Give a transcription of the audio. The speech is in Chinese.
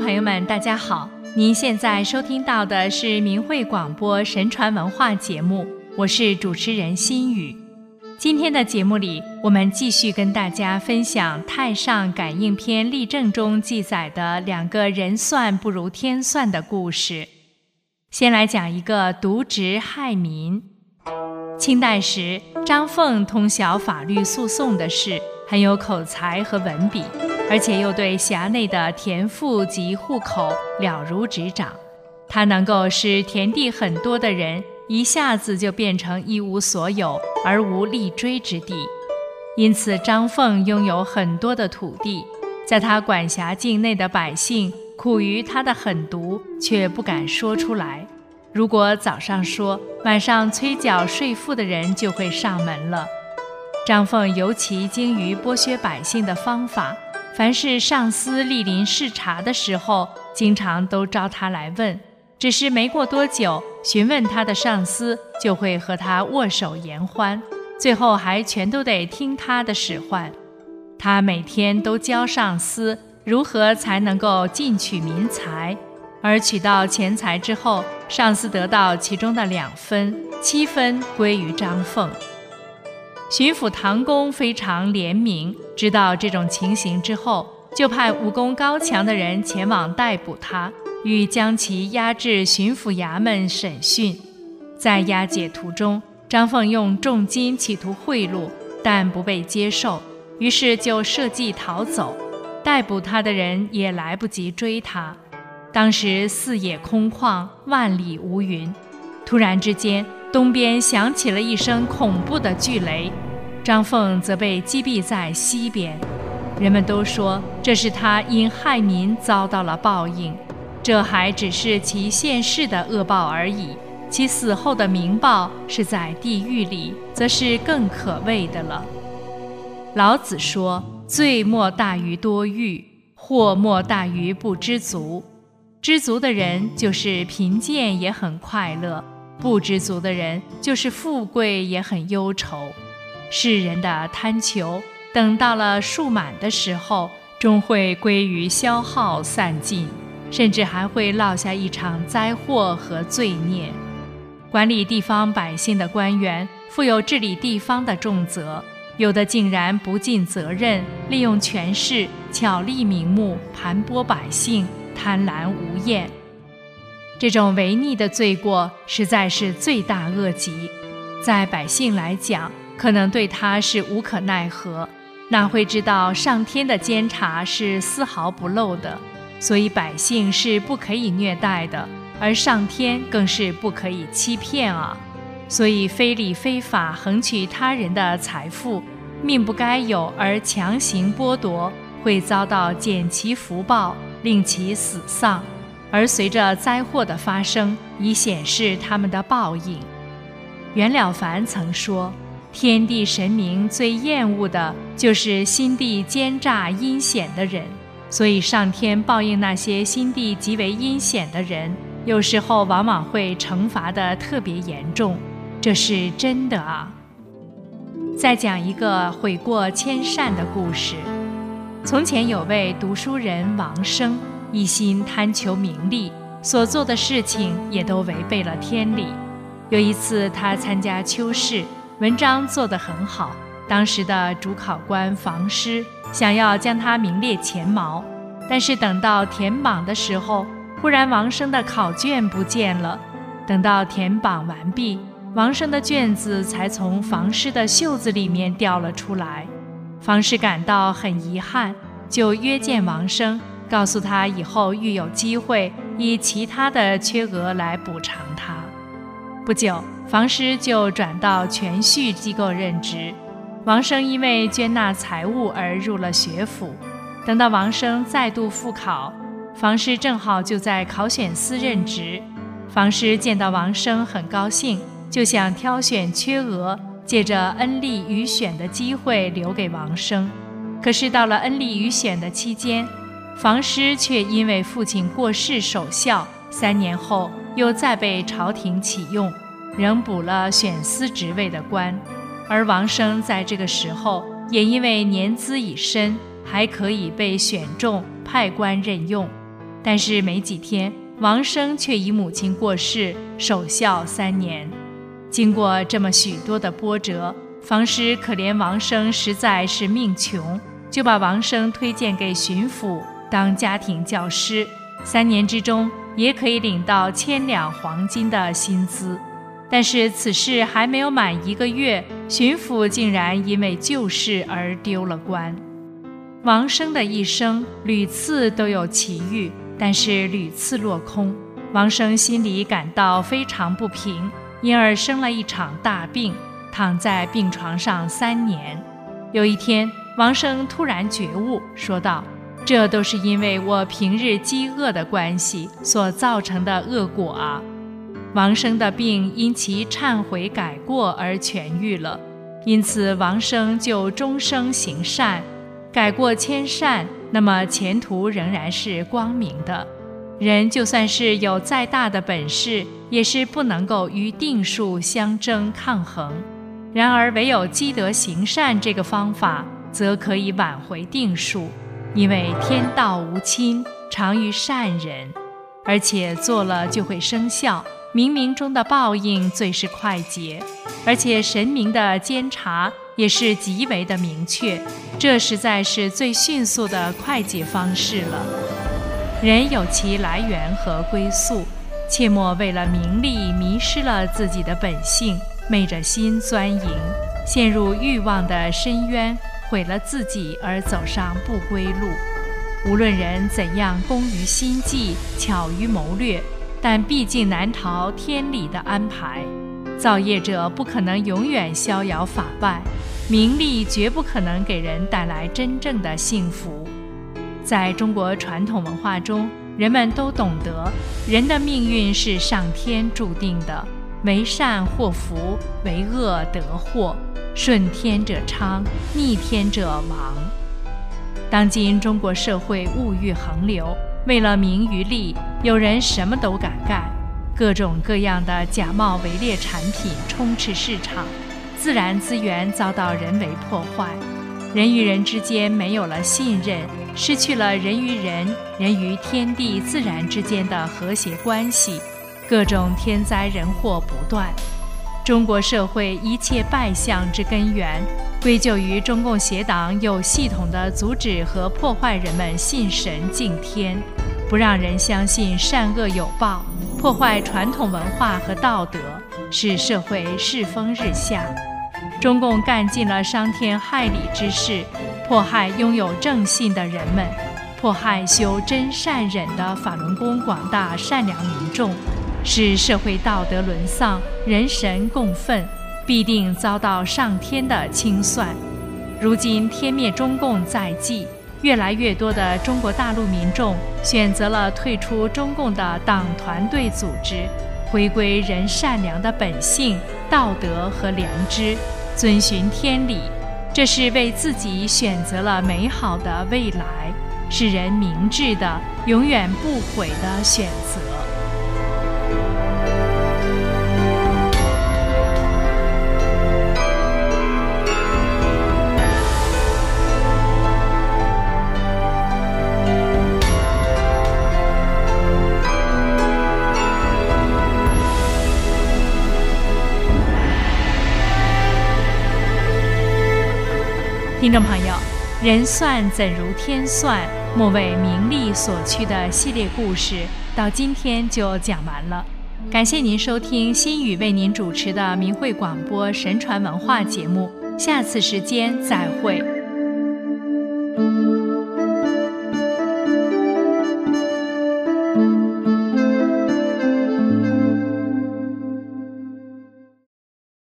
朋友们，大家好！您现在收听到的是明慧广播神传文化节目，我是主持人心雨。今天的节目里，我们继续跟大家分享《太上感应篇例证》中记载的两个人算不如天算的故事。先来讲一个渎职害民。清代时，张凤通晓法律诉讼的事，很有口才和文笔。而且又对辖内的田赋及户口了如指掌，他能够使田地很多的人一下子就变成一无所有而无立锥之地。因此，张凤拥有很多的土地，在他管辖境内的百姓苦于他的狠毒，却不敢说出来。如果早上说，晚上催缴税赋的人就会上门了。张凤尤其精于剥削百姓的方法。凡是上司莅临视察的时候，经常都招他来问。只是没过多久，询问他的上司就会和他握手言欢，最后还全都得听他的使唤。他每天都教上司如何才能够进取民财，而取到钱财之后，上司得到其中的两分，七分归于张凤。巡抚唐公非常怜悯，知道这种情形之后，就派武功高强的人前往逮捕他，欲将其押至巡抚衙门审讯。在押解途中，张凤用重金企图贿赂，但不被接受，于是就设计逃走。逮捕他的人也来不及追他。当时四野空旷，万里无云，突然之间。东边响起了一声恐怖的巨雷，张凤则被击毙在西边。人们都说这是他因害民遭到了报应，这还只是其现世的恶报而已。其死后的名报是在地狱里，则是更可畏的了。老子说：“罪莫大于多欲，祸莫大于不知足。知足的人就是贫贱也很快乐。”不知足的人，就是富贵也很忧愁。世人的贪求，等到了数满的时候，终会归于消耗散尽，甚至还会落下一场灾祸和罪孽。管理地方百姓的官员，负有治理地方的重责，有的竟然不尽责任，利用权势，巧立名目，盘剥百姓，贪婪无厌。这种违逆的罪过实在是罪大恶极，在百姓来讲，可能对他是无可奈何，哪会知道上天的监察是丝毫不漏的，所以百姓是不可以虐待的，而上天更是不可以欺骗啊！所以非礼非法横取他人的财富，命不该有而强行剥夺，会遭到减其福报，令其死丧。而随着灾祸的发生，以显示他们的报应。袁了凡曾说：“天地神明最厌恶的就是心地奸诈阴险的人，所以上天报应那些心地极为阴险的人，有时候往往会惩罚的特别严重，这是真的啊。”再讲一个悔过迁善的故事。从前有位读书人王生。一心贪求名利，所做的事情也都违背了天理。有一次，他参加秋试，文章做得很好，当时的主考官房师想要将他名列前茅。但是等到填榜的时候，忽然王生的考卷不见了。等到填榜完毕，王生的卷子才从房师的袖子里面掉了出来。房师感到很遗憾，就约见王生。告诉他以后遇有机会以其他的缺额来补偿他。不久，房师就转到全序机构任职。王生因为捐纳财物而入了学府。等到王生再度复考，房师正好就在考选司任职。房师见到王生很高兴，就想挑选缺额，借着恩利与选的机会留给王生。可是到了恩利与选的期间，房师却因为父亲过世守孝，三年后又再被朝廷启用，仍补了选司职位的官。而王生在这个时候也因为年资已深，还可以被选中派官任用。但是没几天，王生却以母亲过世，守孝三年。经过这么许多的波折，房师可怜王生实在是命穷，就把王生推荐给巡抚当家庭教师，三年之中也可以领到千两黄金的薪资。但是此事还没有满一个月，巡抚竟然因为旧事而丢了官。王生的一生屡次都有奇遇，但是屡次落空。王生心里感到非常不平。因而生了一场大病，躺在病床上三年。有一天，王生突然觉悟，说道：“这都是因为我平日饥饿的关系所造成的恶果啊！”王生的病因其忏悔改过而痊愈了，因此王生就终生行善，改过迁善，那么前途仍然是光明的。人就算是有再大的本事，也是不能够与定数相争抗衡。然而，唯有积德行善这个方法，则可以挽回定数。因为天道无亲，常于善人，而且做了就会生效。冥冥中的报应最是快捷，而且神明的监察也是极为的明确。这实在是最迅速的快捷方式了。人有其来源和归宿，切莫为了名利迷失了自己的本性，昧着心钻营，陷入欲望的深渊，毁了自己而走上不归路。无论人怎样工于心计、巧于谋略，但毕竟难逃天理的安排。造业者不可能永远逍遥法外，名利绝不可能给人带来真正的幸福。在中国传统文化中，人们都懂得，人的命运是上天注定的，为善祸福，为恶得祸，顺天者昌，逆天者亡。当今中国社会物欲横流，为了名与利，有人什么都敢干，各种各样的假冒伪劣产品充斥市场，自然资源遭到人为破坏。人与人之间没有了信任，失去了人与人、人与天地自然之间的和谐关系，各种天灾人祸不断。中国社会一切败相之根源，归咎于中共邪党有系统的阻止和破坏人们信神敬天，不让人相信善恶有报，破坏传统文化和道德，使社会世风日下。中共干尽了伤天害理之事，迫害拥有正信的人们，迫害修真善忍的法轮功广大善良民众，使社会道德沦丧，人神共愤，必定遭到上天的清算。如今天灭中共在即，越来越多的中国大陆民众选择了退出中共的党团队组织，回归人善良的本性、道德和良知。遵循天理，这是为自己选择了美好的未来，是人明智的、永远不悔的选择。听众朋友，人算怎如天算，莫为名利所趋的系列故事到今天就讲完了。感谢您收听心语为您主持的明慧广播神传文化节目，下次时间再会。